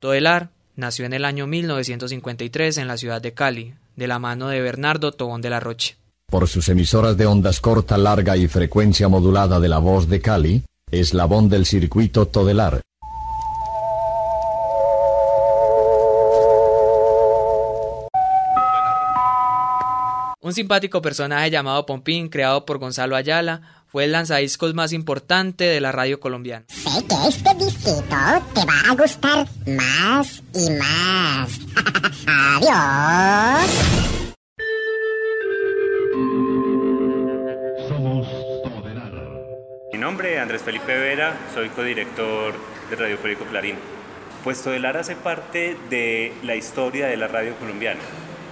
Todelar nació en el año 1953 en la ciudad de Cali, de la mano de Bernardo Tobón de la Roche. Por sus emisoras de ondas corta, larga y frecuencia modulada de la voz de Cali, eslabón del circuito Todelar. Un simpático personaje llamado Pompín, creado por Gonzalo Ayala, fue el lanzadiscos más importante de la radio colombiana. Sé que este disquito te va a gustar más y más. Adiós. Mi nombre es Andrés Felipe Vera, soy codirector de Radio Perico Clarín. Pues Todelar hace parte de la historia de la radio colombiana.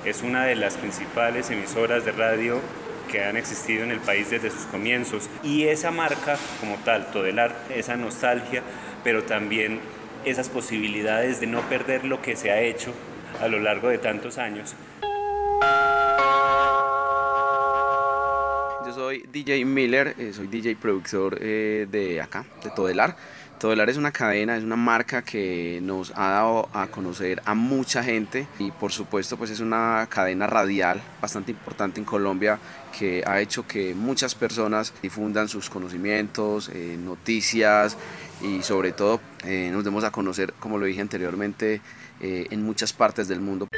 Es una de las principales emisoras de radio que han existido en el país desde sus comienzos. Y esa marca como tal, Todelar, esa nostalgia, pero también esas posibilidades de no perder lo que se ha hecho a lo largo de tantos años. Soy DJ Miller, eh, soy DJ productor eh, de acá, de Todelar. Todelar es una cadena, es una marca que nos ha dado a conocer a mucha gente y por supuesto pues es una cadena radial bastante importante en Colombia que ha hecho que muchas personas difundan sus conocimientos, eh, noticias y sobre todo nos demos a conocer, como lo dije anteriormente, en muchas partes del mundo.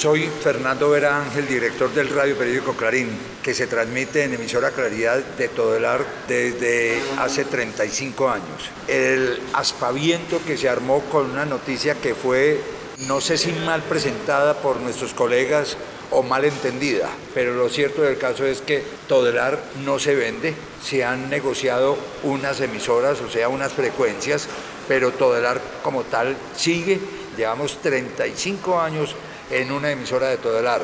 Soy Fernando Vera Ángel, director del radio periódico Clarín, que se transmite en emisora Claridad de Todelar desde hace 35 años. El aspaviento que se armó con una noticia que fue, no sé si mal presentada por nuestros colegas o mal entendida, pero lo cierto del caso es que Todelar no se vende, se han negociado unas emisoras, o sea, unas frecuencias, pero Todelar como tal sigue, llevamos 35 años en una emisora de Todelar.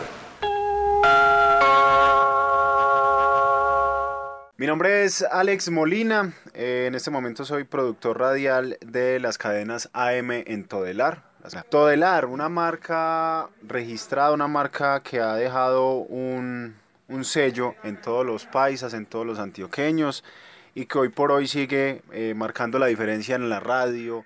Mi nombre es Alex Molina, eh, en este momento soy productor radial de las cadenas AM en Todelar. Todelar, una marca registrada, una marca que ha dejado un, un sello en todos los paisas, en todos los antioqueños y que hoy por hoy sigue eh, marcando la diferencia en la radio.